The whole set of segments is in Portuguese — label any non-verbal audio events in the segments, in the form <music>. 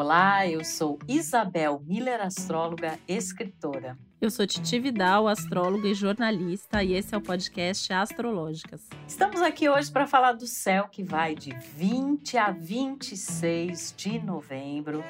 Olá, eu sou Isabel Miller, astróloga, escritora. Eu sou Titi Vidal, astróloga e jornalista, e esse é o podcast Astrológicas. Estamos aqui hoje para falar do céu que vai de 20 a 26 de novembro.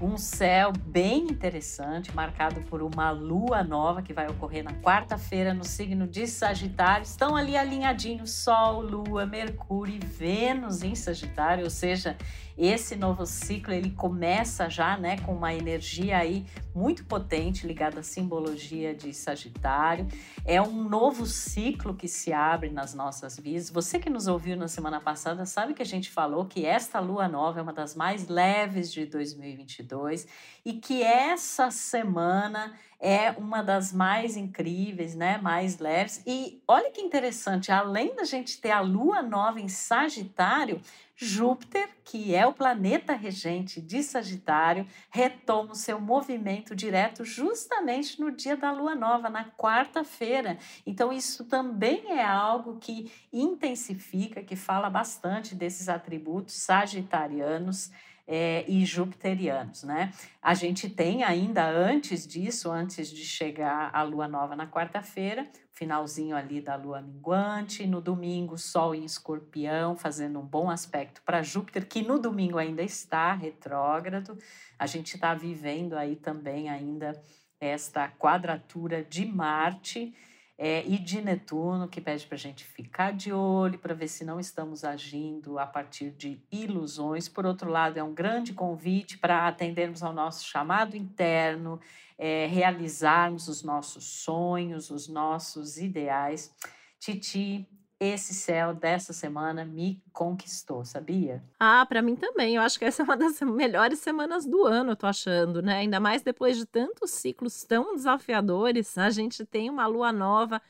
Um céu bem interessante, marcado por uma lua nova que vai ocorrer na quarta-feira no signo de Sagitário. Estão ali alinhadinhos Sol, Lua, Mercúrio e Vênus em Sagitário, ou seja, esse novo ciclo ele começa já, né, com uma energia aí muito potente ligada à simbologia de Sagitário. É um novo ciclo que se abre nas nossas vidas. Você que nos ouviu na semana passada sabe que a gente falou que esta lua nova é uma das mais leves de 2022 e que essa semana é uma das mais incríveis, né, mais leves. E olha que interessante, além da gente ter a lua nova em Sagitário, Júpiter, que é o planeta regente de Sagitário, retoma o seu movimento direto justamente no dia da lua nova, na quarta-feira. Então, isso também é algo que intensifica, que fala bastante desses atributos sagitarianos é, e jupiterianos, né? A gente tem ainda antes disso, antes de chegar a lua nova na quarta-feira, finalzinho ali da lua minguante, no domingo, Sol em escorpião, fazendo um bom aspecto para Júpiter, que no domingo ainda está retrógrado. A gente está vivendo aí também ainda esta quadratura de Marte é, e de Netuno, que pede para a gente ficar de olho para ver se não estamos agindo a partir de ilusões. Por outro lado, é um grande convite para atendermos ao nosso chamado interno, é, realizarmos os nossos sonhos, os nossos ideais. Titi, esse céu dessa semana me conquistou, sabia? Ah, para mim também. Eu acho que essa é uma das <laughs> melhores semanas do ano, eu tô achando, né? Ainda mais depois de tantos ciclos tão desafiadores, a gente tem uma lua nova,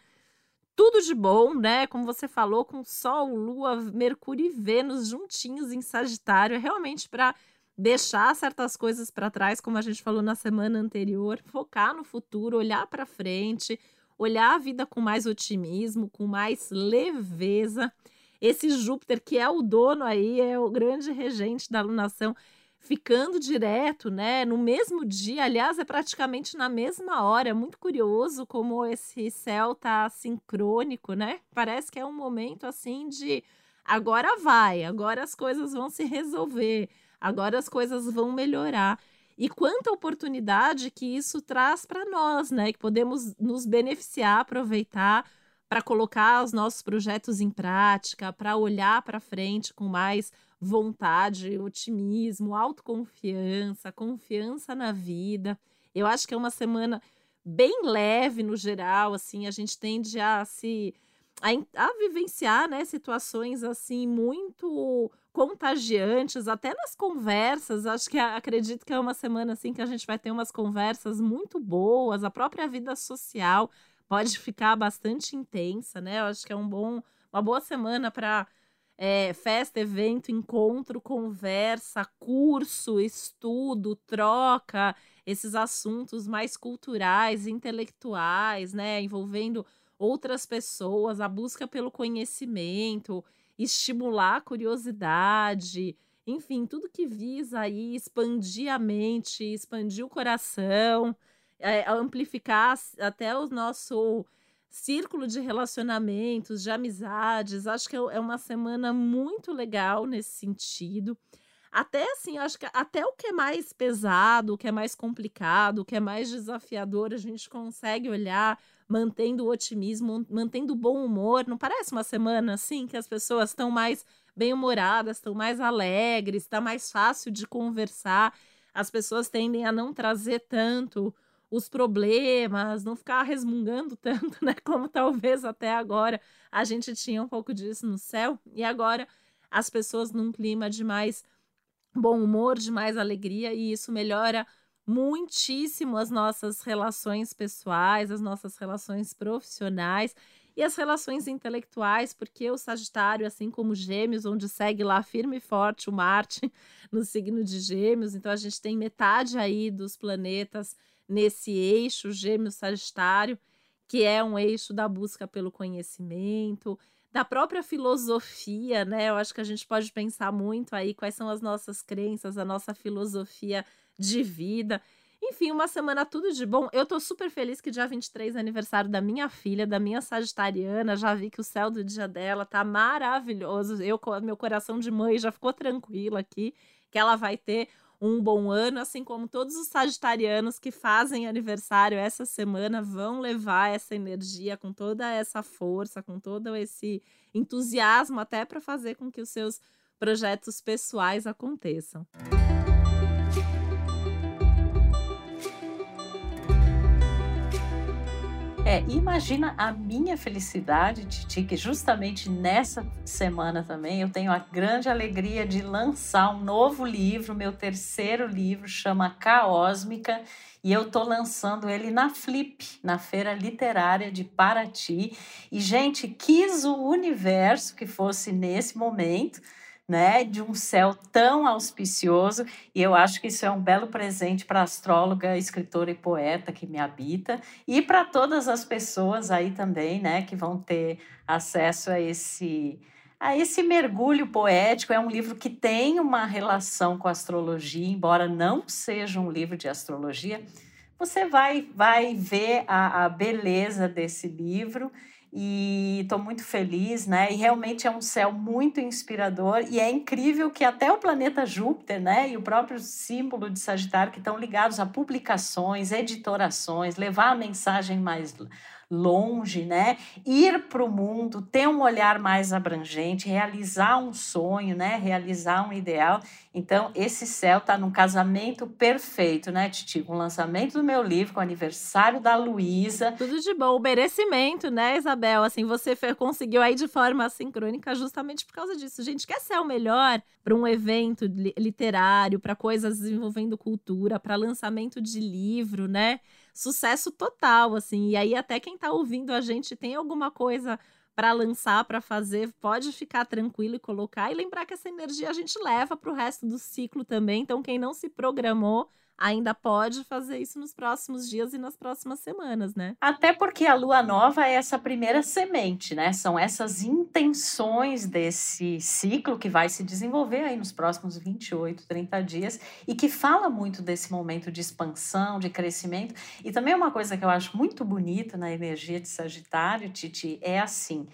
tudo de bom, né? Como você falou, com Sol, Lua, Mercúrio e Vênus juntinhos em Sagitário, é realmente para deixar certas coisas para trás, como a gente falou na semana anterior, focar no futuro, olhar para frente olhar a vida com mais otimismo, com mais leveza. Esse Júpiter, que é o dono aí, é o grande regente da alunação, ficando direto, né? No mesmo dia, aliás, é praticamente na mesma hora. É muito curioso como esse céu tá sincrônico, né? Parece que é um momento assim de agora vai, agora as coisas vão se resolver, agora as coisas vão melhorar. E quanta oportunidade que isso traz para nós, né? Que podemos nos beneficiar, aproveitar para colocar os nossos projetos em prática, para olhar para frente com mais vontade, otimismo, autoconfiança, confiança na vida. Eu acho que é uma semana bem leve no geral, assim, a gente tende a se a, a vivenciar, né, situações assim muito contagiantes, até nas conversas. Acho que acredito que é uma semana assim que a gente vai ter umas conversas muito boas. A própria vida social pode ficar bastante intensa, né? Eu acho que é um bom, uma boa semana para é, festa, evento, encontro, conversa, curso, estudo, troca, esses assuntos mais culturais, intelectuais, né? Envolvendo outras pessoas, a busca pelo conhecimento estimular a curiosidade, enfim, tudo que visa aí expandir a mente, expandir o coração, é, amplificar até o nosso círculo de relacionamentos, de amizades. Acho que é, é uma semana muito legal nesse sentido. Até assim, acho que até o que é mais pesado, o que é mais complicado, o que é mais desafiador, a gente consegue olhar mantendo o otimismo, mantendo o bom humor. Não parece uma semana assim que as pessoas estão mais bem-humoradas, estão mais alegres, está mais fácil de conversar. As pessoas tendem a não trazer tanto os problemas, não ficar resmungando <laughs> tanto, né? Como talvez até agora a gente tinha um pouco disso no céu. E agora as pessoas num clima de mais bom humor, de mais alegria, e isso melhora muitíssimo as nossas relações pessoais, as nossas relações profissionais e as relações intelectuais, porque o Sagitário, assim como Gêmeos, onde segue lá firme e forte o Marte <laughs> no signo de Gêmeos, então a gente tem metade aí dos planetas nesse eixo Gêmeos-Sagitário, que é um eixo da busca pelo conhecimento, da própria filosofia, né? Eu acho que a gente pode pensar muito aí quais são as nossas crenças, a nossa filosofia de vida. Enfim, uma semana tudo de bom. Eu tô super feliz que dia 23 é aniversário da minha filha, da minha sagitariana. Já vi que o céu do dia dela tá maravilhoso. Eu, meu coração de mãe já ficou tranquilo aqui, que ela vai ter um bom ano, assim como todos os sagitarianos que fazem aniversário essa semana vão levar essa energia com toda essa força, com todo esse entusiasmo até para fazer com que os seus projetos pessoais aconteçam. É, imagina a minha felicidade, Titi, que justamente nessa semana também eu tenho a grande alegria de lançar um novo livro, meu terceiro livro, chama Caósmica, e eu tô lançando ele na Flip, na Feira Literária de Paraty. E, gente, quis o universo que fosse nesse momento né, de um céu tão auspicioso, e eu acho que isso é um belo presente para a astróloga, escritora e poeta que me habita, e para todas as pessoas aí também, né, que vão ter acesso a esse a esse mergulho poético. É um livro que tem uma relação com a astrologia, embora não seja um livro de astrologia. Você vai, vai ver a, a beleza desse livro e estou muito feliz, né? E realmente é um céu muito inspirador e é incrível que até o planeta Júpiter, né, e o próprio símbolo de Sagitário que estão ligados a publicações, editorações, levar a mensagem mais longe, né? Ir para o mundo, ter um olhar mais abrangente, realizar um sonho, né? Realizar um ideal. Então, esse céu está num casamento perfeito, né, Titi? Com o lançamento do meu livro, com o aniversário da Luísa. Tudo de bom. O merecimento, né, Isabel? Assim, você conseguiu aí de forma sincrônica justamente por causa disso. Gente, quer ser o melhor para um evento literário, para coisas envolvendo cultura, para lançamento de livro, né? Sucesso total, assim. E aí, até quem tá ouvindo a gente tem alguma coisa para lançar, para fazer, pode ficar tranquilo e colocar. E lembrar que essa energia a gente leva para o resto do ciclo também. Então, quem não se programou ainda pode fazer isso nos próximos dias e nas próximas semanas, né? Até porque a lua nova é essa primeira semente, né? São essas intenções desse ciclo que vai se desenvolver aí nos próximos 28, 30 dias e que fala muito desse momento de expansão, de crescimento. E também uma coisa que eu acho muito bonita na energia de Sagitário, Titi, é assim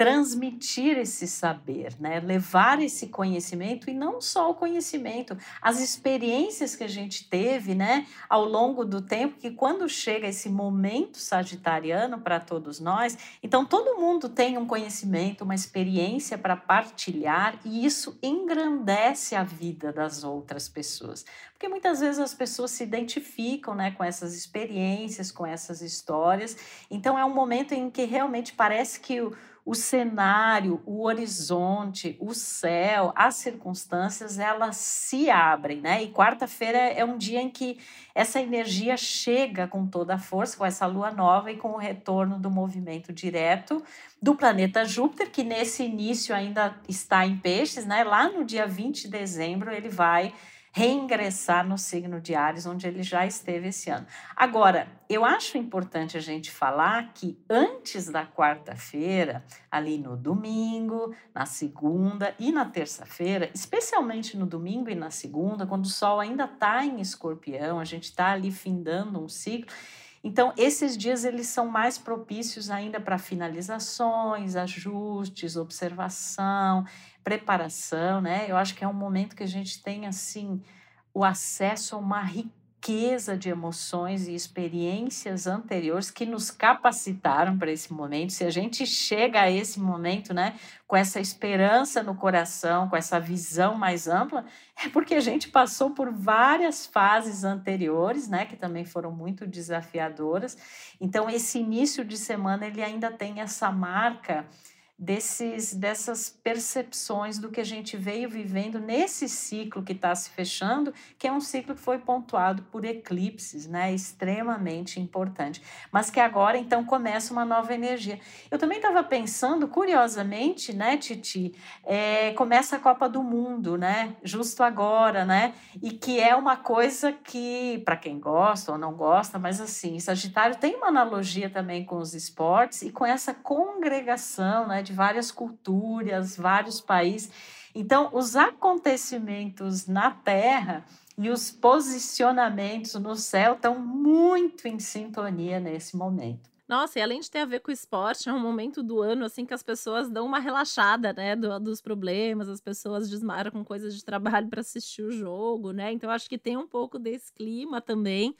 transmitir esse saber, né? levar esse conhecimento e não só o conhecimento, as experiências que a gente teve né? ao longo do tempo, que quando chega esse momento sagitariano para todos nós, então todo mundo tem um conhecimento, uma experiência para partilhar e isso engrandece a vida das outras pessoas. Porque muitas vezes as pessoas se identificam né, com essas experiências, com essas histórias, então é um momento em que realmente parece que o o cenário, o horizonte, o céu, as circunstâncias, elas se abrem, né? E quarta-feira é um dia em que essa energia chega com toda a força, com essa lua nova e com o retorno do movimento direto do planeta Júpiter, que nesse início ainda está em peixes, né? Lá no dia 20 de dezembro ele vai reingressar no signo de Ares, onde ele já esteve esse ano. Agora, eu acho importante a gente falar que antes da quarta-feira, ali no domingo, na segunda e na terça-feira, especialmente no domingo e na segunda, quando o Sol ainda está em escorpião, a gente está ali findando um ciclo. Então, esses dias eles são mais propícios ainda para finalizações, ajustes, observação preparação, né? Eu acho que é um momento que a gente tem assim o acesso a uma riqueza de emoções e experiências anteriores que nos capacitaram para esse momento. Se a gente chega a esse momento, né, com essa esperança no coração, com essa visão mais ampla, é porque a gente passou por várias fases anteriores, né, que também foram muito desafiadoras. Então esse início de semana ele ainda tem essa marca desses, dessas percepções do que a gente veio vivendo nesse ciclo que está se fechando, que é um ciclo que foi pontuado por eclipses, né? Extremamente importante. Mas que agora, então, começa uma nova energia. Eu também estava pensando, curiosamente, né, Titi? É, começa a Copa do Mundo, né? Justo agora, né? E que é uma coisa que, para quem gosta ou não gosta, mas assim, Sagitário tem uma analogia também com os esportes e com essa congregação, né? De várias culturas, vários países. Então, os acontecimentos na Terra e os posicionamentos no céu estão muito em sintonia nesse momento. Nossa, e além de ter a ver com o esporte, é um momento do ano assim que as pessoas dão uma relaxada, né, do, dos problemas, as pessoas desmaram com coisas de trabalho para assistir o jogo, né? Então acho que tem um pouco desse clima também.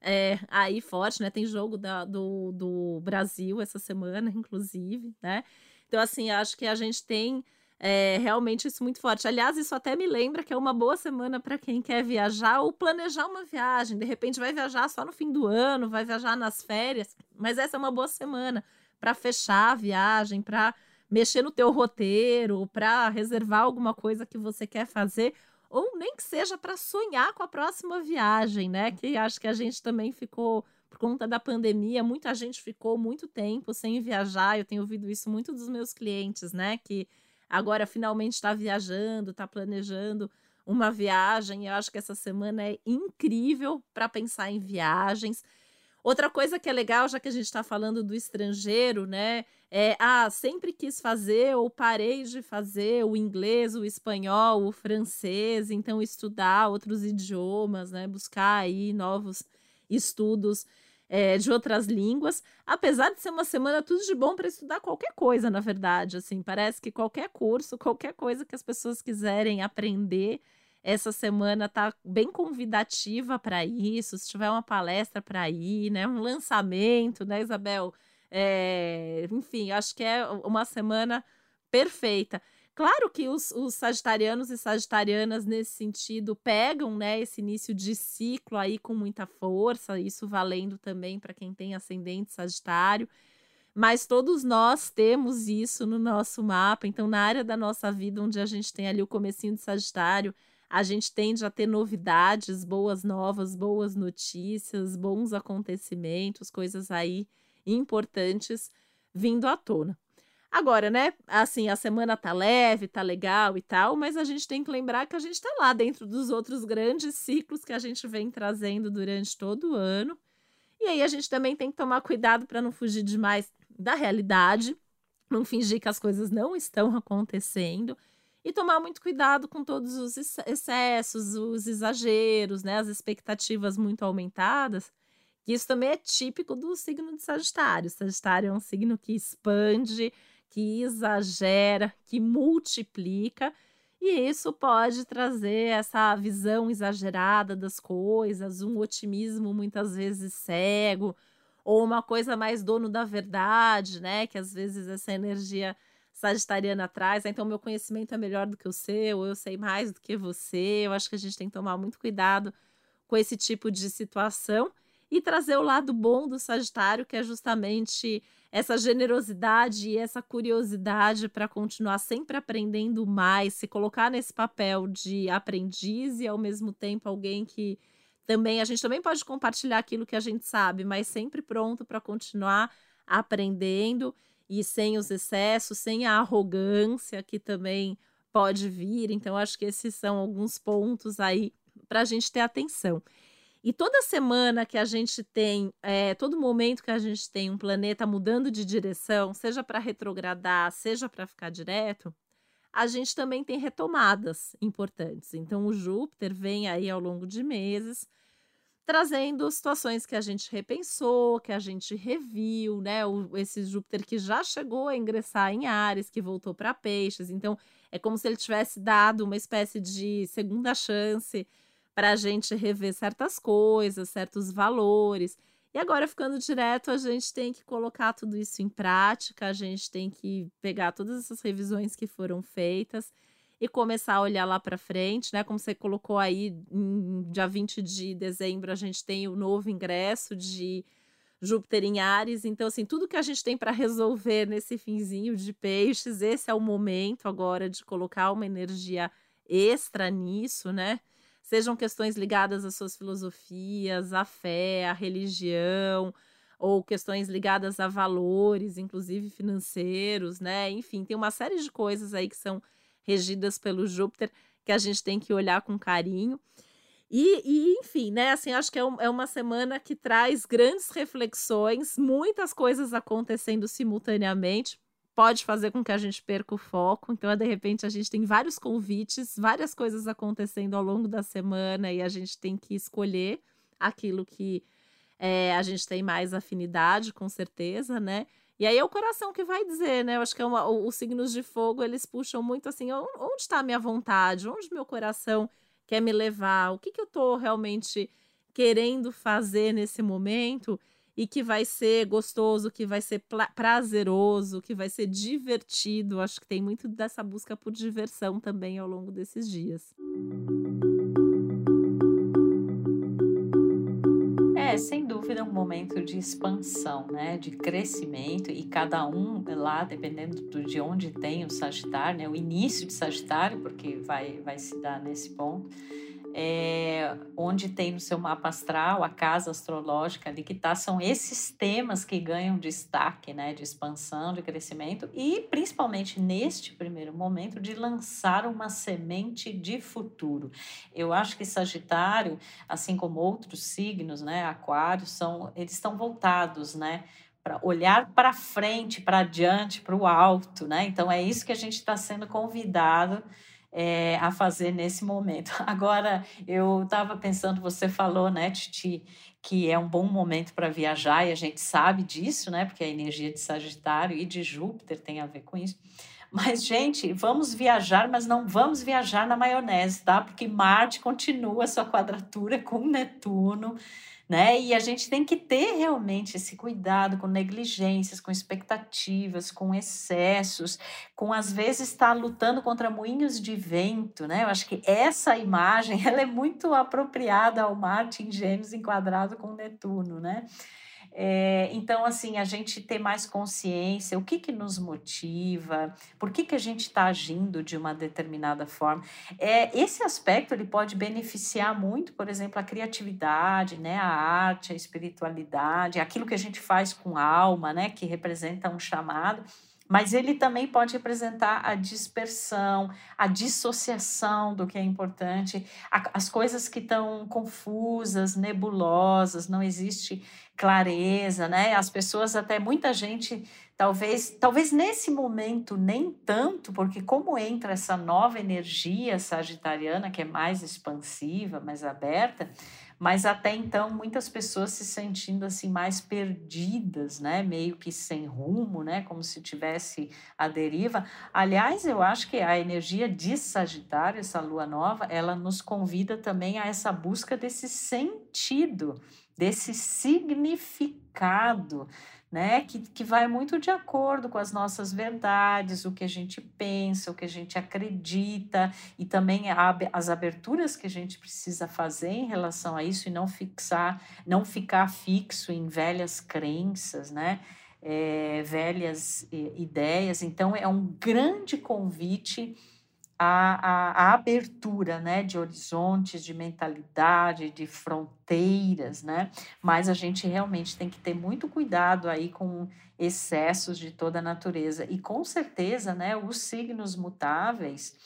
É, aí forte, né? Tem jogo da, do, do Brasil essa semana, inclusive, né? Então, assim, acho que a gente tem é, realmente isso muito forte. Aliás, isso até me lembra que é uma boa semana para quem quer viajar ou planejar uma viagem. De repente vai viajar só no fim do ano, vai viajar nas férias, mas essa é uma boa semana para fechar a viagem, para mexer no teu roteiro, para reservar alguma coisa que você quer fazer, ou nem que seja para sonhar com a próxima viagem, né? Que acho que a gente também ficou por conta da pandemia, muita gente ficou muito tempo sem viajar. Eu tenho ouvido isso muito dos meus clientes, né? Que agora finalmente está viajando, está planejando uma viagem. Eu acho que essa semana é incrível para pensar em viagens. Outra coisa que é legal, já que a gente está falando do estrangeiro, né? É, ah, sempre quis fazer ou parei de fazer o inglês, o espanhol, o francês, então estudar outros idiomas, né? Buscar aí novos estudos é, de outras línguas, apesar de ser uma semana tudo de bom para estudar qualquer coisa, na verdade. Assim, parece que qualquer curso, qualquer coisa que as pessoas quiserem aprender, essa semana tá bem convidativa para isso. Se tiver uma palestra para ir, né, um lançamento, né, Isabel? É, enfim, acho que é uma semana perfeita. Claro que os, os, sagitarianos e sagitarianas, nesse sentido, pegam né, esse início de ciclo aí com muita força, isso valendo também para quem tem ascendente sagitário. Mas todos nós temos isso no nosso mapa. Então, na área da nossa vida, onde a gente tem ali o comecinho de Sagitário, a gente tende a ter novidades, boas novas, boas notícias, bons acontecimentos, coisas aí importantes vindo à tona. Agora, né? Assim, a semana tá leve, tá legal e tal, mas a gente tem que lembrar que a gente tá lá dentro dos outros grandes ciclos que a gente vem trazendo durante todo o ano. E aí a gente também tem que tomar cuidado para não fugir demais da realidade, não fingir que as coisas não estão acontecendo e tomar muito cuidado com todos os excessos, os exageros, né, as expectativas muito aumentadas. Que isso também é típico do signo de Sagitário. Sagitário é um signo que expande, que exagera, que multiplica, e isso pode trazer essa visão exagerada das coisas, um otimismo muitas vezes cego, ou uma coisa mais dono da verdade, né? Que às vezes essa energia sagitariana traz. Então, meu conhecimento é melhor do que o seu, eu sei mais do que você. Eu acho que a gente tem que tomar muito cuidado com esse tipo de situação e trazer o lado bom do Sagitário, que é justamente essa generosidade e essa curiosidade para continuar sempre aprendendo mais, se colocar nesse papel de aprendiz e ao mesmo tempo alguém que também a gente também pode compartilhar aquilo que a gente sabe, mas sempre pronto para continuar aprendendo e sem os excessos, sem a arrogância que também pode vir. Então, acho que esses são alguns pontos aí para a gente ter atenção. E toda semana que a gente tem, é, todo momento que a gente tem um planeta mudando de direção, seja para retrogradar, seja para ficar direto, a gente também tem retomadas importantes. Então, o Júpiter vem aí ao longo de meses, trazendo situações que a gente repensou, que a gente reviu, né? O, esse Júpiter que já chegou a ingressar em Ares, que voltou para Peixes. Então, é como se ele tivesse dado uma espécie de segunda chance para a gente rever certas coisas, certos valores. E agora, ficando direto, a gente tem que colocar tudo isso em prática, a gente tem que pegar todas essas revisões que foram feitas e começar a olhar lá para frente, né? Como você colocou aí, em dia 20 de dezembro, a gente tem o novo ingresso de Júpiter em Ares. Então, assim, tudo que a gente tem para resolver nesse finzinho de peixes, esse é o momento agora de colocar uma energia extra nisso, né? Sejam questões ligadas às suas filosofias, à fé, à religião, ou questões ligadas a valores, inclusive financeiros, né? Enfim, tem uma série de coisas aí que são regidas pelo Júpiter que a gente tem que olhar com carinho. E, e, enfim, né? Assim, acho que é, um, é, uma semana que traz grandes reflexões, muitas coisas acontecendo simultaneamente. Pode fazer com que a gente perca o foco. Então, de repente, a gente tem vários convites, várias coisas acontecendo ao longo da semana e a gente tem que escolher aquilo que é, a gente tem mais afinidade, com certeza, né? E aí é o coração que vai dizer, né? Eu acho que é uma, os signos de fogo, eles puxam muito assim, onde está a minha vontade? Onde meu coração quer me levar? O que, que eu estou realmente querendo fazer nesse momento? E que vai ser gostoso, que vai ser prazeroso, que vai ser divertido. Acho que tem muito dessa busca por diversão também ao longo desses dias. É, sem dúvida, um momento de expansão, né? De crescimento, e cada um lá, dependendo de onde tem o Sagitário, né? O início de Sagitário, porque vai, vai se dar nesse ponto é, onde tem no seu mapa astral, a casa astrológica ali que está, são esses temas que ganham destaque, né, de expansão, de crescimento e principalmente neste primeiro momento de lançar uma semente de futuro. Eu acho que Sagitário, assim como outros signos, né, Aquário, são, eles estão voltados, né, para olhar para frente, para adiante, para o alto, né? Então é isso que a gente está sendo convidado é, a fazer nesse momento. <laughs> Agora, eu estava pensando, você falou, né, Titi, que é um bom momento para viajar, e a gente sabe disso, né, porque a energia de Sagitário e de Júpiter tem a ver com isso. Mas, gente, vamos viajar, mas não vamos viajar na maionese, tá? Porque Marte continua sua quadratura com Netuno né? E a gente tem que ter realmente esse cuidado com negligências, com expectativas, com excessos, com às vezes estar tá lutando contra moinhos de vento, né? Eu acho que essa imagem <laughs> ela é muito apropriada ao Marte em Gêmeos enquadrado com Netuno, né? É, então, assim, a gente ter mais consciência, o que, que nos motiva, por que, que a gente está agindo de uma determinada forma. É, esse aspecto ele pode beneficiar muito, por exemplo, a criatividade, né, a arte, a espiritualidade, aquilo que a gente faz com alma, né, que representa um chamado mas ele também pode representar a dispersão, a dissociação do que é importante, as coisas que estão confusas, nebulosas, não existe clareza, né? As pessoas até muita gente talvez talvez nesse momento nem tanto, porque como entra essa nova energia sagitariana que é mais expansiva, mais aberta, mas até então muitas pessoas se sentindo assim mais perdidas, né, meio que sem rumo, né, como se tivesse a deriva. Aliás, eu acho que a energia de Sagitário, essa lua nova, ela nos convida também a essa busca desse sentido desse significado, né? Que, que vai muito de acordo com as nossas verdades, o que a gente pensa, o que a gente acredita, e também a, as aberturas que a gente precisa fazer em relação a isso e não fixar, não ficar fixo em velhas crenças, né? É, velhas ideias. Então, é um grande convite a, a, a, abertura né, de horizontes, de mentalidade, de fronteiras, né? Mas a gente realmente tem que ter muito cuidado aí com excessos de toda a natureza. E com certeza, né, os signos mutáveis,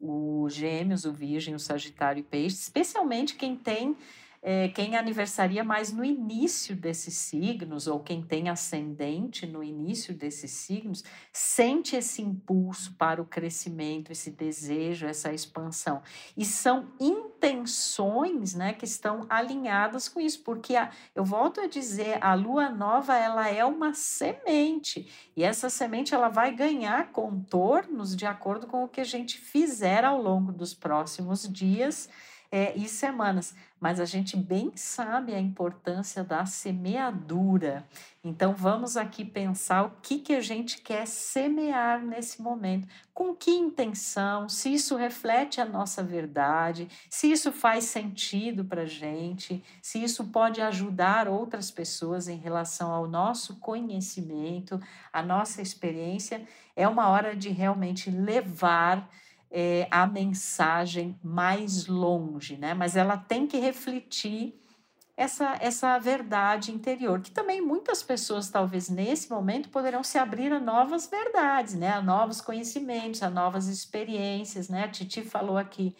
o Gêmeos, o Virgem, o Sagitário e Peixe, especialmente quem tem é, quem aniversaria mais no início desses signos, ou quem tem ascendente no início desses signos, sente esse impulso para o crescimento, esse desejo, essa expansão. E são intenções né, que estão alinhadas com isso, porque a, eu volto a dizer, a lua nova ela é uma semente, e essa semente ela vai ganhar contornos de acordo com o que a gente fizer ao longo dos próximos dias é, e semanas, mas a gente bem sabe a importância da semeadura. Então vamos aqui pensar o que, que a gente quer semear nesse momento, com que intenção, se isso reflete a nossa verdade, se isso faz sentido para a gente, se isso pode ajudar outras pessoas em relação ao nosso conhecimento, a nossa experiência. É uma hora de realmente levar é, a mensagem mais longe, né? Mas ela tem que refletir essa, essa verdade interior, que também muitas pessoas, talvez nesse momento, poderão se abrir a novas verdades, né? A novos conhecimentos, a novas experiências, né? A Titi falou aqui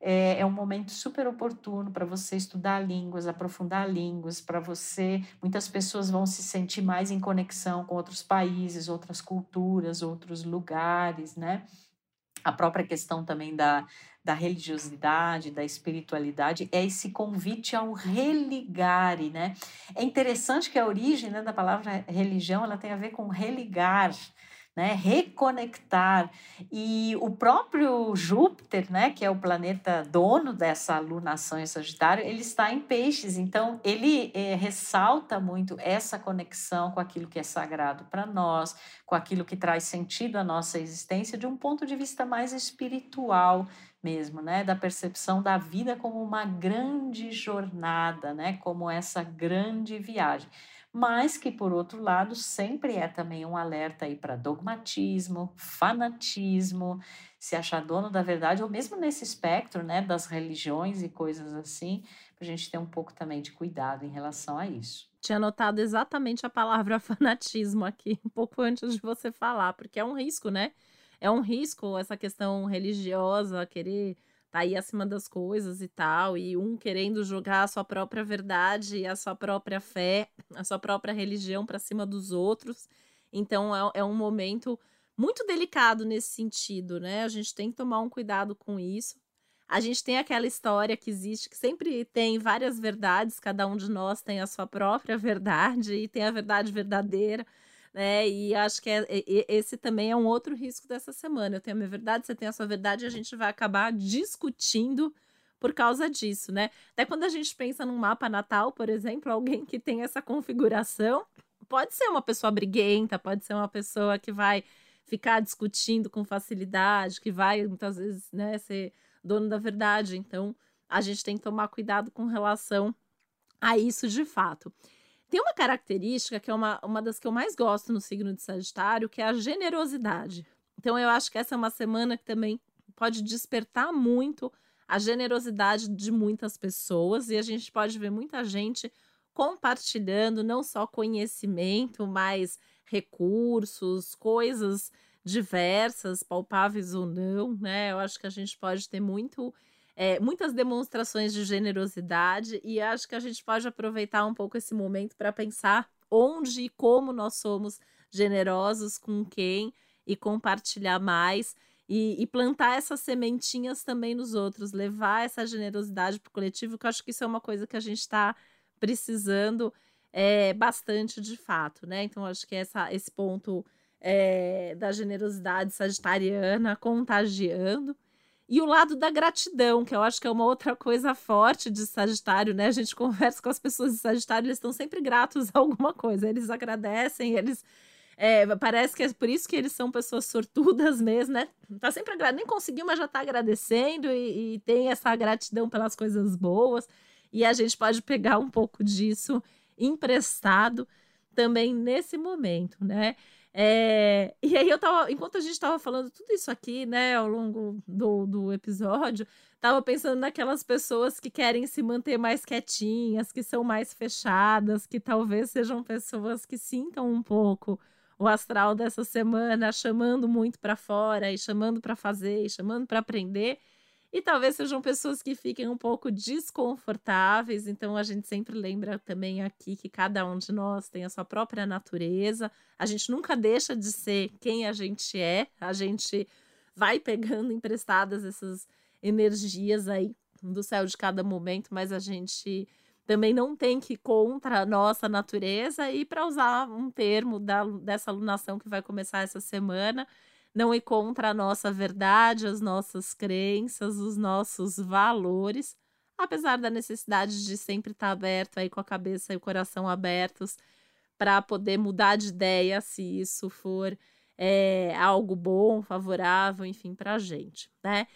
é, é um momento super oportuno para você estudar línguas, aprofundar línguas, para você. Muitas pessoas vão se sentir mais em conexão com outros países, outras culturas, outros lugares, né? A própria questão também da, da religiosidade, da espiritualidade, é esse convite ao religare, né? É interessante que a origem né, da palavra religião ela tem a ver com religar, né, reconectar. E o próprio Júpiter, né, que é o planeta dono dessa alunação em Sagitário, ele está em peixes, então ele é, ressalta muito essa conexão com aquilo que é sagrado para nós, com aquilo que traz sentido à nossa existência de um ponto de vista mais espiritual mesmo, né, da percepção da vida como uma grande jornada, né, como essa grande viagem mas que, por outro lado, sempre é também um alerta aí para dogmatismo, fanatismo, se achar dono da verdade, ou mesmo nesse espectro né, das religiões e coisas assim, para a gente ter um pouco também de cuidado em relação a isso. Tinha notado exatamente a palavra <laughs> fanatismo aqui, um pouco antes de você falar, porque é um risco, né? É um risco essa questão religiosa, querer tá aí acima das coisas e tal, e um querendo jogar a sua própria verdade, a sua própria fé, a sua própria religião para cima dos outros. Então é, é um momento muito delicado nesse sentido, né? A gente tem que tomar um cuidado com isso. A gente tem aquela história que existe, que sempre tem várias verdades, cada um de nós tem a sua própria <laughs> verdade e tem a verdade verdadeira né? E acho que é, esse também é um outro risco dessa semana. Eu tenho a minha verdade, você tem a sua verdade, e a gente vai acabar discutindo por causa disso, né? Até quando a gente pensa num mapa natal, por exemplo, alguém que tem essa configuração, pode ser uma pessoa briguenta, pode ser uma pessoa que vai ficar discutindo com facilidade, que vai muitas vezes, né, ser dono da verdade. Então, a gente tem que tomar cuidado com relação a isso de fato. Tem uma característica que é uma, uma das que eu mais gosto no signo de Sagitário, que é a generosidade. Então, eu acho que essa é uma semana que também pode despertar muito a generosidade de muitas pessoas e a gente pode ver muita gente compartilhando não só conhecimento, mas recursos, coisas diversas, palpáveis ou não, né? Eu acho que a gente pode ter muito é, muitas demonstrações de generosidade e acho que a gente pode aproveitar um pouco esse momento para pensar onde e como nós somos generosos com quem e compartilhar mais e, e plantar essas sementinhas também nos outros, levar essa generosidade para o coletivo, que eu acho que isso é uma coisa que a gente está precisando é, bastante de fato, né? Então, acho que essa, esse ponto é, da generosidade sagitariana contagiando. E o lado da gratidão, que eu acho que é uma outra coisa forte de Sagitário, né? A gente <laughs> conversa com as pessoas de Sagitário, eles estão sempre gratos a alguma coisa. Eles agradecem, eles. É, parece que é por isso que eles são pessoas sortudas <laughs> mesmo, né? Tá sempre agradecendo, nem conseguiu, mas já tá agradecendo e, e tem essa gratidão pelas coisas boas. E a gente pode pegar um pouco disso emprestado também nesse momento, né? É, e aí eu tava, enquanto a gente tava falando tudo isso aqui, né, ao longo do, do episódio, tava pensando naquelas pessoas que querem se manter mais quietinhas, que são mais fechadas, que talvez sejam pessoas que sintam um pouco o astral dessa semana, chamando muito para fora e chamando para fazer, e chamando para aprender. E talvez sejam pessoas que fiquem um pouco desconfortáveis, então a gente sempre lembra também aqui que cada um de nós tem a sua própria natureza. A gente nunca deixa de ser quem a gente é, a gente vai pegando emprestadas essas energias aí do céu de cada momento, mas a gente também não tem que ir contra a nossa natureza e para usar um termo da, dessa alunação que vai começar essa semana, não ir contra a nossa verdade, as nossas crenças, os nossos valores, apesar da necessidade de sempre estar aberto aí com a cabeça e o coração abertos para poder mudar de ideia se isso for é, algo bom, favorável, enfim, para a gente, né?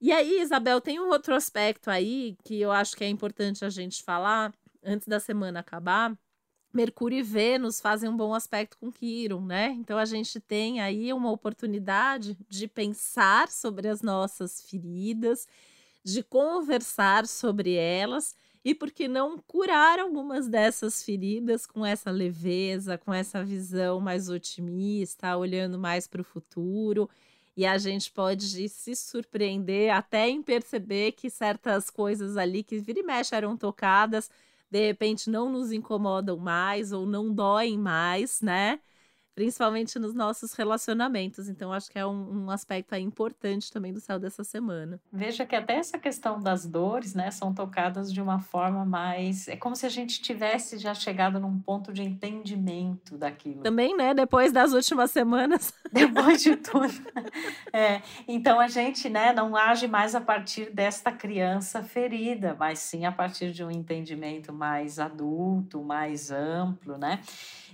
E aí, Isabel, tem um outro aspecto aí que eu acho que é importante a gente falar antes da semana acabar, Mercúrio e Vênus fazem um bom aspecto com Quiron, né? Então a gente tem aí uma oportunidade de pensar sobre as nossas feridas, de conversar sobre elas e por que não curar algumas dessas feridas com essa leveza, com essa visão mais otimista, olhando mais para o futuro e a gente pode se surpreender até em perceber que certas coisas ali que vira e mexe eram tocadas, de repente não nos incomodam mais ou não doem mais, né? Principalmente nos nossos relacionamentos. Então, acho que é um, um, aspecto importante também do céu dessa semana. Veja que até essa questão das dores, né, são tocadas de uma forma mais. É como se a gente tivesse já chegado num ponto de entendimento daquilo. Também, né? Depois das últimas semanas. <laughs> Depois de tudo. É, então, a gente né, não age mais a partir desta criança ferida, mas sim a partir de um entendimento mais adulto, mais amplo, né?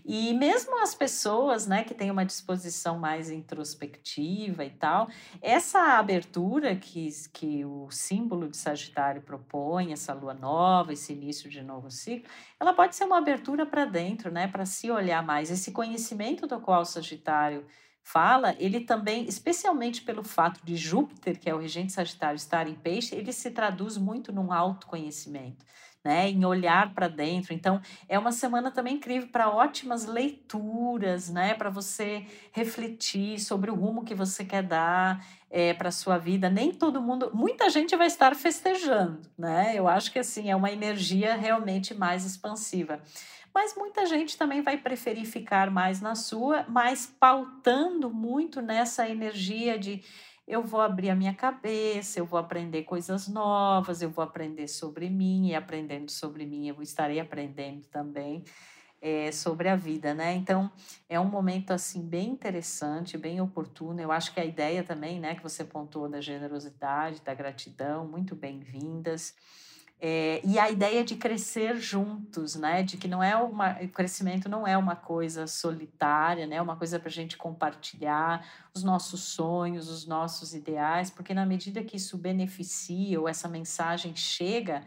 E mesmo as pessoas, né, que têm uma disposição mais introspectiva e tal, essa abertura que, que o símbolo de Sagitário propõe, essa lua nova, esse início de novo ciclo, ela pode ser uma abertura para dentro, né, para se olhar mais. Esse conhecimento do qual o Sagitário fala, ele também, especialmente pelo fato de Júpiter, que é o regente Sagitário, estar em peixe, ele se traduz muito num autoconhecimento né, em olhar para dentro. Então, é uma semana também incrível para ótimas leituras, né, para você refletir sobre o rumo que você quer dar é, para a sua vida. Nem todo mundo, muita gente vai estar festejando, né? Eu acho que assim é uma energia realmente mais expansiva. Mas muita gente também vai preferir ficar mais na sua, mas pautando muito nessa energia de eu vou abrir a minha cabeça, eu vou aprender coisas novas, eu vou aprender sobre mim, e aprendendo sobre mim, eu estarei aprendendo também é, sobre a vida, né? Então, é um momento, assim, bem interessante, bem oportuno. Eu acho que a ideia também, né, que você pontuou da generosidade, da gratidão, muito bem-vindas. É, e a ideia de crescer juntos, né? De que não é uma, o crescimento não é uma coisa solitária, né? É uma coisa para a gente compartilhar os nossos sonhos, os nossos ideais, porque na medida que isso beneficia ou essa mensagem chega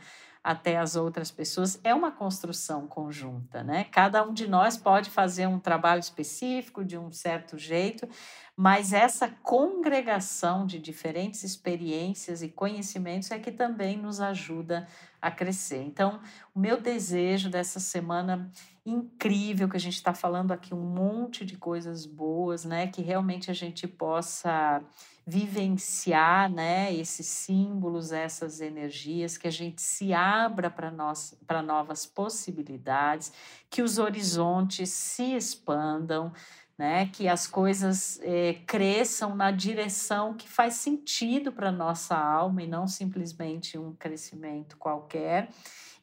até as outras pessoas, é uma construção conjunta, né? Cada um de nós pode fazer um trabalho específico de um certo jeito, mas essa congregação de diferentes experiências e conhecimentos é que também nos ajuda a crescer. Então, o meu desejo dessa semana incrível, que a gente está falando aqui um monte de coisas boas, né? Que realmente a gente possa vivenciar, né? Esses símbolos, essas energias, que a gente se abra para novas possibilidades, que os horizontes se expandam né? Que as coisas é, cresçam na direção que faz sentido para nossa alma e não simplesmente um crescimento qualquer,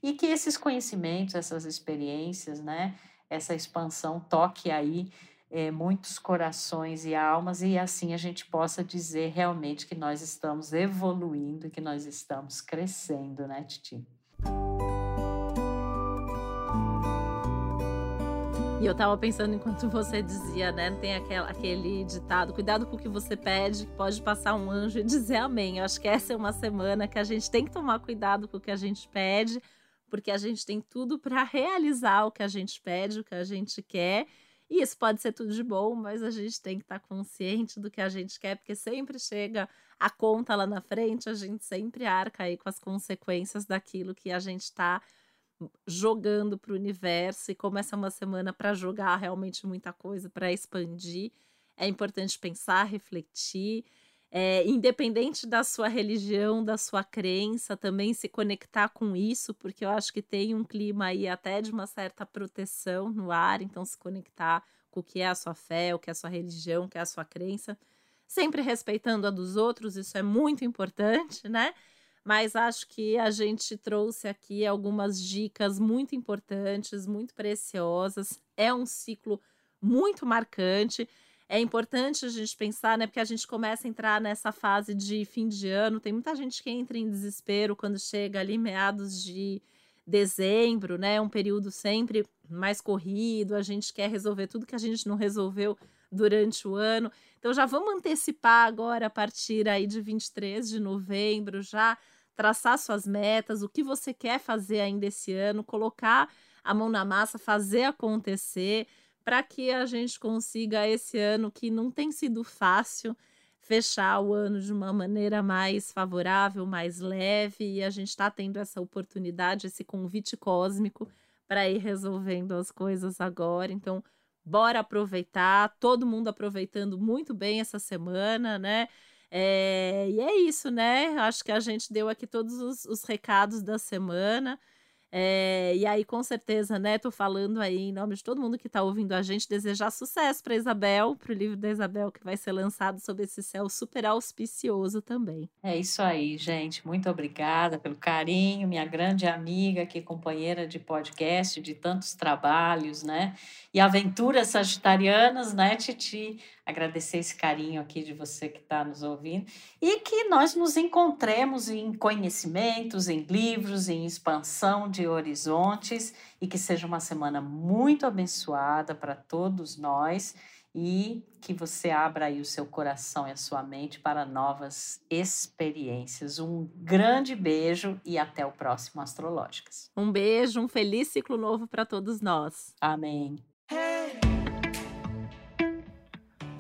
e que esses conhecimentos, essas experiências, né? Essa expansão toque aí é, muitos corações e almas e assim a gente possa dizer realmente que nós estamos evoluindo, que nós estamos crescendo, né, Titi? E eu tava pensando enquanto você dizia, né? Tem aquele ditado: cuidado com o que você pede, que pode passar um anjo e dizer amém. Eu acho que essa é uma semana que a gente tem que tomar cuidado com o que a gente pede, porque a gente tem tudo para <laughs> realizar o que a gente pede, o que a gente quer. E isso pode ser tudo de bom, mas a gente tem que estar tá consciente do que a gente quer, porque sempre chega a conta lá na frente, a gente sempre arca aí com as consequências daquilo que a gente está jogando para o universo e como essa é uma semana para jogar realmente muita coisa, para expandir, é importante pensar, refletir, é, independente da sua religião, da sua crença, também se conectar com isso, porque eu acho que tem um clima aí até de uma certa proteção no ar, então se conectar com o que é a sua fé, o que é a sua religião, o que é a sua crença, sempre respeitando a dos outros, isso é muito importante, né? mas acho que a gente trouxe aqui algumas dicas muito importantes, muito preciosas. É um ciclo muito marcante. É importante a gente pensar, né? Porque a gente começa a entrar nessa fase de fim de ano. Tem muita gente que entra em desespero quando chega ali meados de dezembro, né? Um período sempre mais corrido. A gente quer resolver tudo que a gente não resolveu durante o ano. Então já vamos antecipar agora a partir aí de 23 de novembro, já traçar suas metas, o que você quer fazer ainda esse ano, colocar a mão na massa, fazer acontecer, para que a gente consiga esse ano que não tem sido fácil fechar o ano de uma maneira mais favorável, mais leve, e a gente está tendo essa oportunidade, esse convite cósmico para ir resolvendo as coisas agora. Então, Bora aproveitar, todo mundo aproveitando muito bem essa semana, né? É, e é isso, né? Acho que a gente deu aqui todos os, os recados da semana. É, e aí, com certeza, né? Tô falando aí em nome de todo mundo que está ouvindo a gente, desejar sucesso para Isabel, para o livro da Isabel que vai ser lançado sob esse céu super auspicioso também. É isso aí, gente. Muito obrigada pelo carinho, minha grande amiga, aqui, companheira de podcast, de tantos trabalhos, né? E aventuras sagitarianas, né, Titi? Agradecer esse carinho aqui de você que está nos ouvindo e que nós nos encontremos em conhecimentos, em livros, em expansão de horizontes e que seja uma semana muito abençoada para todos nós e que você abra aí o seu coração e a sua mente para novas experiências. Um grande beijo e até o próximo Astrológicas. Um beijo, um feliz ciclo novo para todos nós. Amém